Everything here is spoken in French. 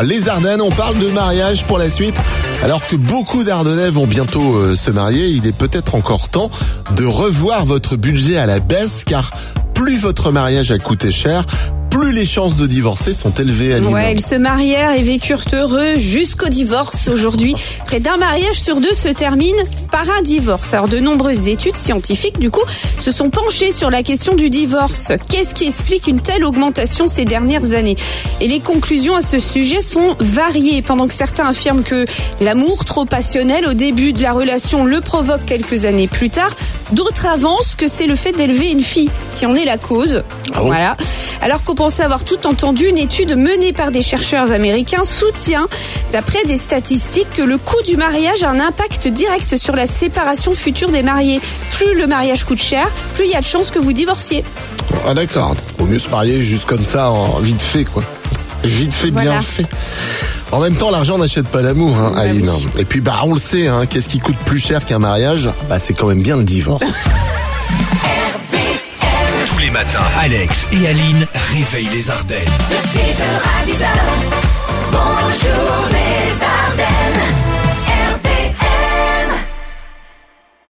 les Ardennes. On parle de mariage pour la suite. Alors que beaucoup d'Ardennais vont bientôt euh, se marier, il est peut-être encore temps de revoir votre budget à la baisse car plus votre mariage a coûté cher, plus les chances de divorcer sont élevées à Ouais, ils se marièrent et vécurent heureux jusqu'au divorce. Aujourd'hui, près d'un mariage sur deux se termine par un divorce. Alors, de nombreuses études scientifiques, du coup, se sont penchées sur la question du divorce. Qu'est-ce qui explique une telle augmentation ces dernières années? Et les conclusions à ce sujet sont variées. Pendant que certains affirment que l'amour trop passionnel au début de la relation le provoque quelques années plus tard, d'autres avancent que c'est le fait d'élever une fille qui en est la cause. Ah voilà. Alors qu'on pensait avoir tout entendu, une étude menée par des chercheurs américains soutient, d'après des statistiques, que le coût du mariage a un impact direct sur la séparation future des mariés. Plus le mariage coûte cher, plus il y a de chances que vous divorciez. Ah d'accord. Vaut mieux se marier juste comme ça, en vite fait quoi. Vite fait, bien fait. En même temps, l'argent n'achète pas l'amour, hein, Bah Aline. oui. Et puis, bah, on le sait, hein, qu'est-ce qui coûte plus cher qu'un mariage? Bah, c'est quand même bien le divorce. Tous les matins, Alex et Aline réveillent les Ardennes. De 6h à 10h,